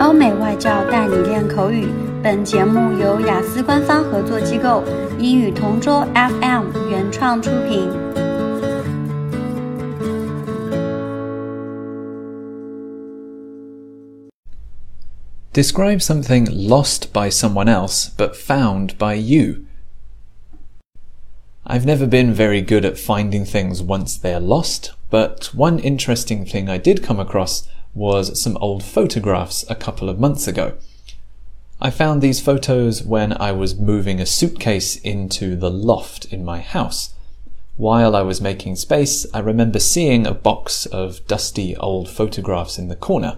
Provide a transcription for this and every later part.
欧美外教带你练口语。本节目由雅思官方合作机构英语同桌 FM 原创出品。Describe something lost by someone else but found by you. I've never been very good at finding things once they're lost, but one interesting thing I did come across was some old photographs a couple of months ago. I found these photos when I was moving a suitcase into the loft in my house. While I was making space, I remember seeing a box of dusty old photographs in the corner.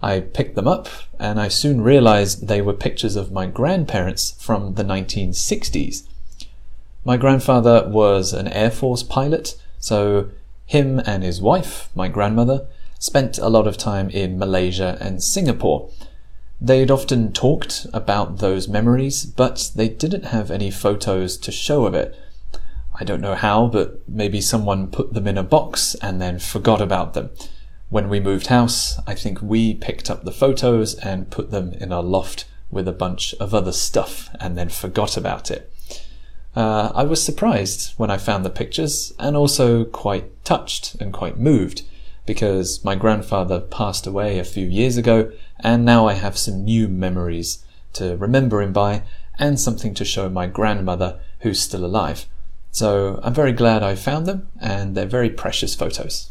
I picked them up and I soon realized they were pictures of my grandparents from the 1960s. My grandfather was an Air Force pilot, so him and his wife, my grandmother, spent a lot of time in Malaysia and Singapore. They'd often talked about those memories, but they didn't have any photos to show of it. I don't know how, but maybe someone put them in a box and then forgot about them. When we moved house, I think we picked up the photos and put them in a loft with a bunch of other stuff and then forgot about it. Uh, I was surprised when I found the pictures and also quite touched and quite moved because my grandfather passed away a few years ago and now I have some new memories to remember him by and something to show my grandmother who's still alive. So I'm very glad I found them and they're very precious photos.